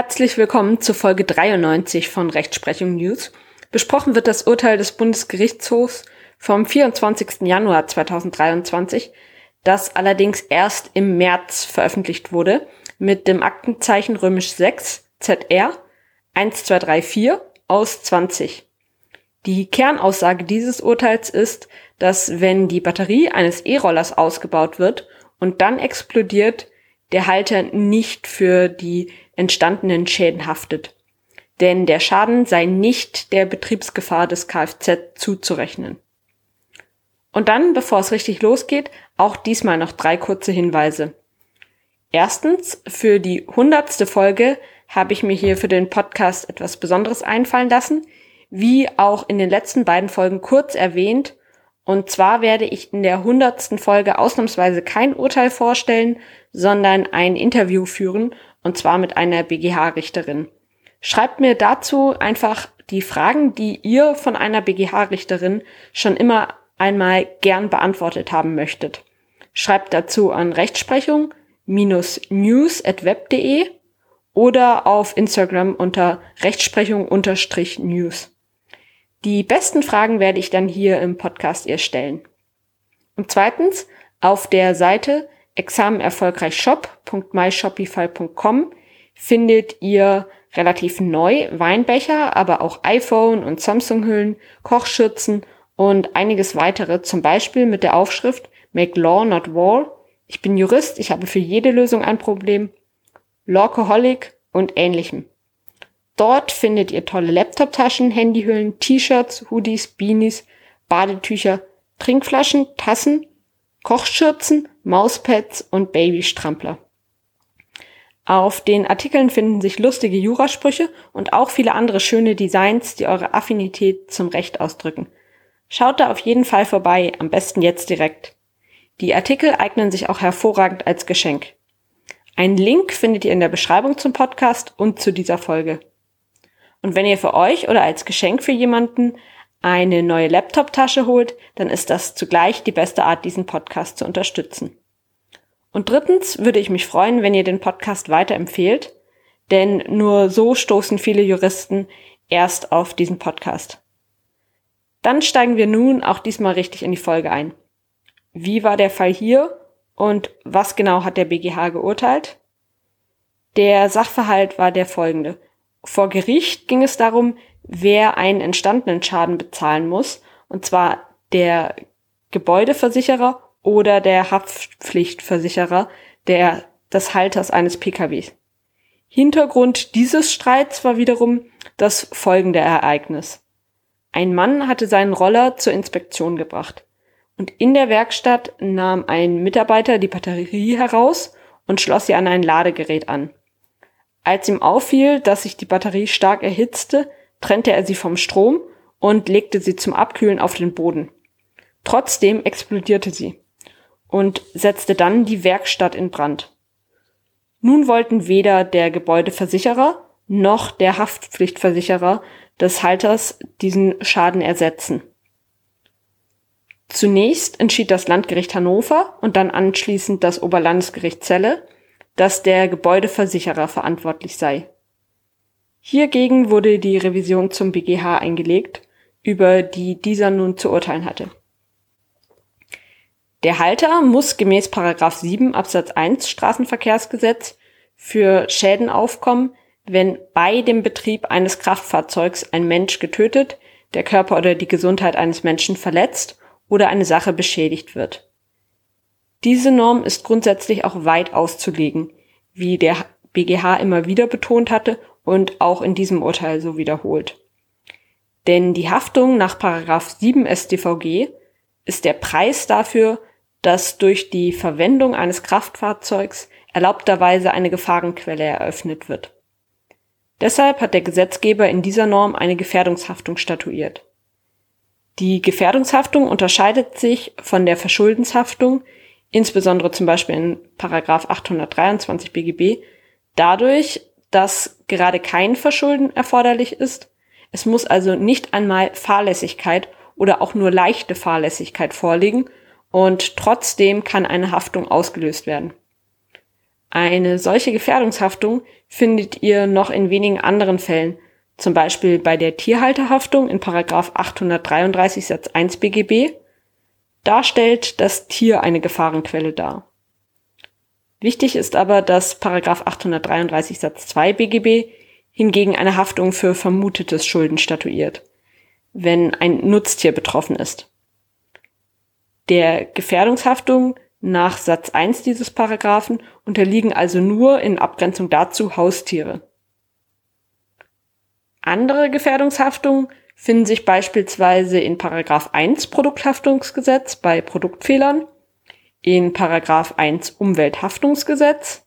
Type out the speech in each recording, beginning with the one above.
Herzlich willkommen zu Folge 93 von Rechtsprechung News. Besprochen wird das Urteil des Bundesgerichtshofs vom 24. Januar 2023, das allerdings erst im März veröffentlicht wurde, mit dem Aktenzeichen römisch 6 ZR 1234 aus 20. Die Kernaussage dieses Urteils ist, dass wenn die Batterie eines E-Rollers ausgebaut wird und dann explodiert, der Halter nicht für die entstandenen Schäden haftet. Denn der Schaden sei nicht der Betriebsgefahr des Kfz zuzurechnen. Und dann, bevor es richtig losgeht, auch diesmal noch drei kurze Hinweise. Erstens, für die hundertste Folge habe ich mir hier für den Podcast etwas Besonderes einfallen lassen, wie auch in den letzten beiden Folgen kurz erwähnt. Und zwar werde ich in der hundertsten Folge ausnahmsweise kein Urteil vorstellen, sondern ein Interview führen, und zwar mit einer BGH-Richterin. Schreibt mir dazu einfach die Fragen, die ihr von einer BGH-Richterin schon immer einmal gern beantwortet haben möchtet. Schreibt dazu an Rechtsprechung-news.web.de oder auf Instagram unter Rechtsprechung-news. Die besten Fragen werde ich dann hier im Podcast ihr stellen. Und zweitens, auf der Seite examenerfolgreichshop.myshopify.com findet ihr relativ neu Weinbecher, aber auch iPhone und Samsung-Hüllen, Kochschürzen und einiges weitere, zum Beispiel mit der Aufschrift Make Law Not War. Ich bin Jurist, ich habe für jede Lösung ein Problem. Lawcoholic und ähnlichem. Dort findet ihr tolle Laptoptaschen, Handyhüllen, T-Shirts, Hoodies, Beanies, Badetücher, Trinkflaschen, Tassen, Kochschürzen, Mauspads und Babystrampler. Auf den Artikeln finden sich lustige Jurasprüche und auch viele andere schöne Designs, die eure Affinität zum Recht ausdrücken. Schaut da auf jeden Fall vorbei, am besten jetzt direkt. Die Artikel eignen sich auch hervorragend als Geschenk. Einen Link findet ihr in der Beschreibung zum Podcast und zu dieser Folge. Und wenn ihr für euch oder als Geschenk für jemanden eine neue Laptop-Tasche holt, dann ist das zugleich die beste Art, diesen Podcast zu unterstützen. Und drittens würde ich mich freuen, wenn ihr den Podcast weiterempfehlt, denn nur so stoßen viele Juristen erst auf diesen Podcast. Dann steigen wir nun auch diesmal richtig in die Folge ein. Wie war der Fall hier und was genau hat der BGH geurteilt? Der Sachverhalt war der folgende. Vor Gericht ging es darum, wer einen entstandenen Schaden bezahlen muss, und zwar der Gebäudeversicherer oder der Haftpflichtversicherer der, des Halters eines PKWs. Hintergrund dieses Streits war wiederum das folgende Ereignis. Ein Mann hatte seinen Roller zur Inspektion gebracht. Und in der Werkstatt nahm ein Mitarbeiter die Batterie heraus und schloss sie an ein Ladegerät an. Als ihm auffiel, dass sich die Batterie stark erhitzte, trennte er sie vom Strom und legte sie zum Abkühlen auf den Boden. Trotzdem explodierte sie und setzte dann die Werkstatt in Brand. Nun wollten weder der Gebäudeversicherer noch der Haftpflichtversicherer des Halters diesen Schaden ersetzen. Zunächst entschied das Landgericht Hannover und dann anschließend das Oberlandesgericht Celle, dass der Gebäudeversicherer verantwortlich sei. Hiergegen wurde die Revision zum BGH eingelegt, über die dieser nun zu urteilen hatte. Der Halter muss gemäß 7 Absatz 1 Straßenverkehrsgesetz für Schäden aufkommen, wenn bei dem Betrieb eines Kraftfahrzeugs ein Mensch getötet, der Körper oder die Gesundheit eines Menschen verletzt oder eine Sache beschädigt wird. Diese Norm ist grundsätzlich auch weit auszulegen, wie der BGH immer wieder betont hatte und auch in diesem Urteil so wiederholt. Denn die Haftung nach 7 StVG ist der Preis dafür, dass durch die Verwendung eines Kraftfahrzeugs erlaubterweise eine Gefahrenquelle eröffnet wird. Deshalb hat der Gesetzgeber in dieser Norm eine Gefährdungshaftung statuiert. Die Gefährdungshaftung unterscheidet sich von der Verschuldenshaftung, insbesondere zum Beispiel in Paragraph 823 BGB, dadurch, dass gerade kein Verschulden erforderlich ist. Es muss also nicht einmal Fahrlässigkeit oder auch nur leichte Fahrlässigkeit vorliegen und trotzdem kann eine Haftung ausgelöst werden. Eine solche Gefährdungshaftung findet ihr noch in wenigen anderen Fällen, zum Beispiel bei der Tierhalterhaftung in 833 Satz 1 BGB. Da stellt das Tier eine Gefahrenquelle dar. Wichtig ist aber, dass 833 Satz 2 BGB hingegen eine Haftung für vermutetes Schulden statuiert, wenn ein Nutztier betroffen ist. Der Gefährdungshaftung nach Satz 1 dieses Paragraphen unterliegen also nur in Abgrenzung dazu Haustiere. Andere Gefährdungshaftungen finden sich beispielsweise in Paragraph 1 Produkthaftungsgesetz bei Produktfehlern, in Paragraph 1 Umwelthaftungsgesetz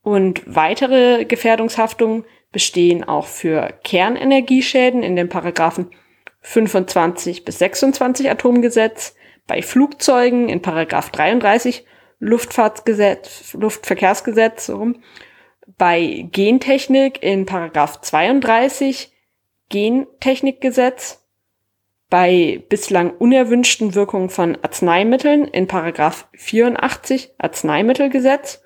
und weitere Gefährdungshaftungen bestehen auch für Kernenergieschäden in den Paragraphen 25 bis 26 Atomgesetz, bei Flugzeugen in Paragraph 33 Luftfahrtsgesetz, Luftverkehrsgesetz, bei Gentechnik in Paragraph 32 Gentechnikgesetz, bei bislang unerwünschten Wirkungen von Arzneimitteln in Paragraph 84 Arzneimittelgesetz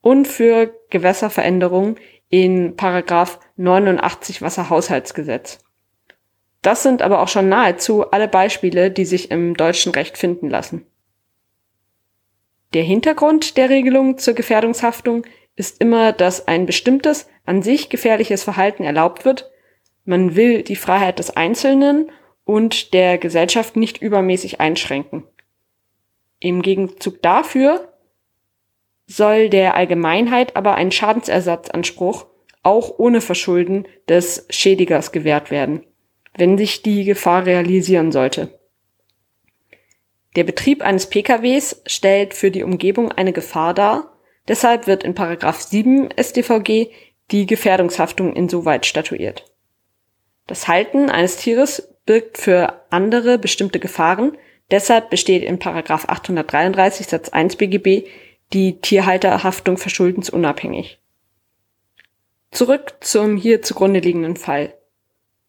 und für Gewässerveränderungen in Paragraph 89 Wasserhaushaltsgesetz. Das sind aber auch schon nahezu alle Beispiele, die sich im deutschen Recht finden lassen. Der Hintergrund der Regelung zur Gefährdungshaftung ist immer, dass ein bestimmtes, an sich gefährliches Verhalten erlaubt wird. Man will die Freiheit des Einzelnen und der Gesellschaft nicht übermäßig einschränken. Im Gegenzug dafür soll der Allgemeinheit aber ein Schadensersatzanspruch auch ohne Verschulden des Schädigers gewährt werden wenn sich die Gefahr realisieren sollte. Der Betrieb eines PKWs stellt für die Umgebung eine Gefahr dar, deshalb wird in Paragraph 7 StVG die Gefährdungshaftung insoweit statuiert. Das Halten eines Tieres birgt für andere bestimmte Gefahren, deshalb besteht in Paragraph 833 Satz 1 BGB die Tierhalterhaftung verschuldensunabhängig. Zurück zum hier zugrunde liegenden Fall.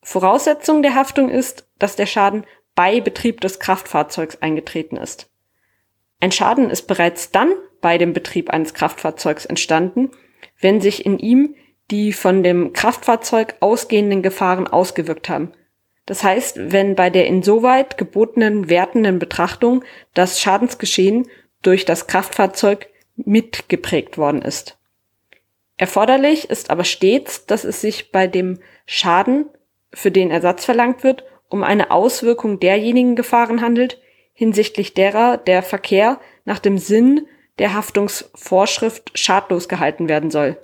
Voraussetzung der Haftung ist, dass der Schaden bei Betrieb des Kraftfahrzeugs eingetreten ist. Ein Schaden ist bereits dann bei dem Betrieb eines Kraftfahrzeugs entstanden, wenn sich in ihm die von dem Kraftfahrzeug ausgehenden Gefahren ausgewirkt haben. Das heißt, wenn bei der insoweit gebotenen wertenden Betrachtung das Schadensgeschehen durch das Kraftfahrzeug mitgeprägt worden ist. Erforderlich ist aber stets, dass es sich bei dem Schaden für den Ersatz verlangt wird, um eine Auswirkung derjenigen Gefahren handelt, hinsichtlich derer der Verkehr nach dem Sinn der Haftungsvorschrift schadlos gehalten werden soll.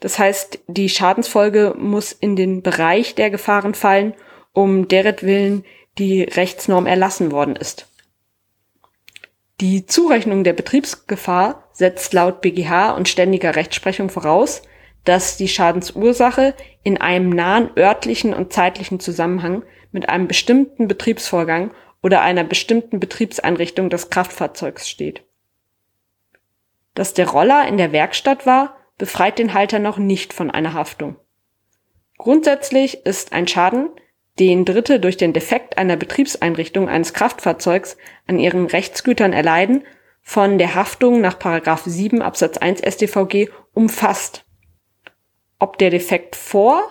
Das heißt, die Schadensfolge muss in den Bereich der Gefahren fallen, um deretwillen die Rechtsnorm erlassen worden ist. Die Zurechnung der Betriebsgefahr setzt laut BGH und ständiger Rechtsprechung voraus, dass die Schadensursache in einem nahen örtlichen und zeitlichen Zusammenhang mit einem bestimmten Betriebsvorgang oder einer bestimmten Betriebseinrichtung des Kraftfahrzeugs steht. Dass der Roller in der Werkstatt war, befreit den Halter noch nicht von einer Haftung. Grundsätzlich ist ein Schaden, den Dritte durch den Defekt einer Betriebseinrichtung eines Kraftfahrzeugs an ihren Rechtsgütern erleiden, von der Haftung nach 7 Absatz 1 StVG umfasst ob der Defekt vor,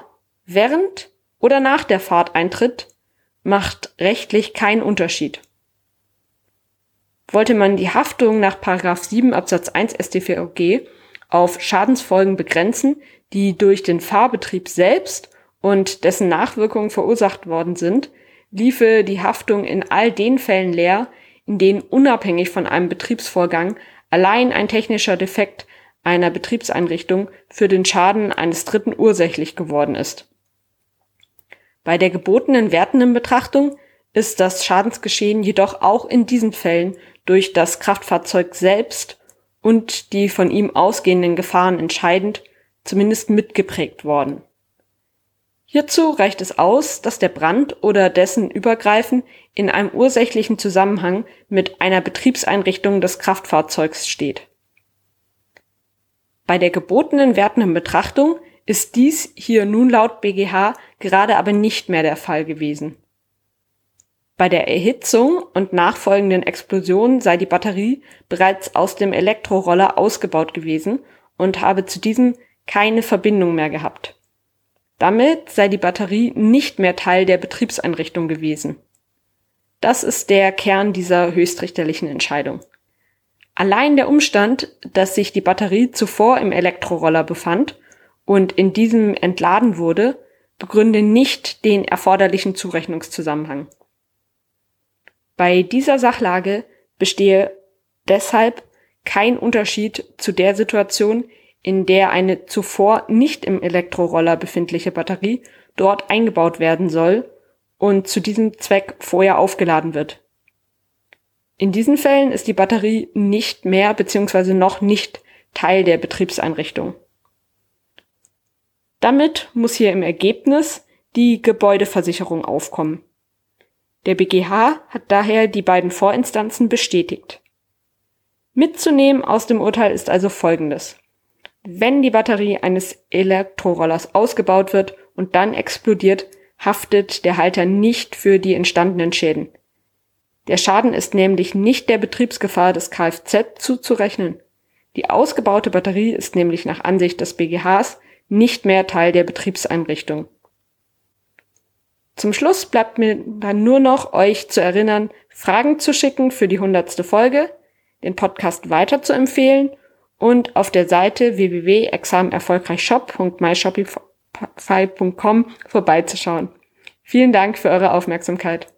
während oder nach der Fahrt eintritt, macht rechtlich keinen Unterschied. Wollte man die Haftung nach 7 Absatz 1 StVG auf Schadensfolgen begrenzen, die durch den Fahrbetrieb selbst und dessen Nachwirkungen verursacht worden sind, liefe die Haftung in all den Fällen leer, in denen unabhängig von einem Betriebsvorgang allein ein technischer Defekt einer Betriebseinrichtung für den Schaden eines Dritten ursächlich geworden ist. Bei der gebotenen wertenden Betrachtung ist das Schadensgeschehen jedoch auch in diesen Fällen durch das Kraftfahrzeug selbst und die von ihm ausgehenden Gefahren entscheidend, zumindest mitgeprägt worden. Hierzu reicht es aus, dass der Brand oder dessen Übergreifen in einem ursächlichen Zusammenhang mit einer Betriebseinrichtung des Kraftfahrzeugs steht. Bei der gebotenen wertenden Betrachtung ist dies hier nun laut BGH gerade aber nicht mehr der Fall gewesen. Bei der Erhitzung und nachfolgenden Explosion sei die Batterie bereits aus dem Elektroroller ausgebaut gewesen und habe zu diesem keine Verbindung mehr gehabt. Damit sei die Batterie nicht mehr Teil der Betriebseinrichtung gewesen. Das ist der Kern dieser höchstrichterlichen Entscheidung. Allein der Umstand, dass sich die Batterie zuvor im Elektroroller befand und in diesem entladen wurde, begründe nicht den erforderlichen Zurechnungszusammenhang. Bei dieser Sachlage bestehe deshalb kein Unterschied zu der Situation, in der eine zuvor nicht im Elektroroller befindliche Batterie dort eingebaut werden soll und zu diesem Zweck vorher aufgeladen wird. In diesen Fällen ist die Batterie nicht mehr bzw. noch nicht Teil der Betriebseinrichtung. Damit muss hier im Ergebnis die Gebäudeversicherung aufkommen. Der BGH hat daher die beiden Vorinstanzen bestätigt. Mitzunehmen aus dem Urteil ist also Folgendes. Wenn die Batterie eines Elektrorollers ausgebaut wird und dann explodiert, haftet der Halter nicht für die entstandenen Schäden. Der Schaden ist nämlich nicht der Betriebsgefahr des Kfz zuzurechnen. Die ausgebaute Batterie ist nämlich nach Ansicht des BGHs nicht mehr Teil der Betriebseinrichtung. Zum Schluss bleibt mir dann nur noch, euch zu erinnern, Fragen zu schicken für die hundertste Folge, den Podcast weiter zu empfehlen und auf der Seite www.examenerfolgreichshop.myshopify.com vorbeizuschauen. Vielen Dank für eure Aufmerksamkeit.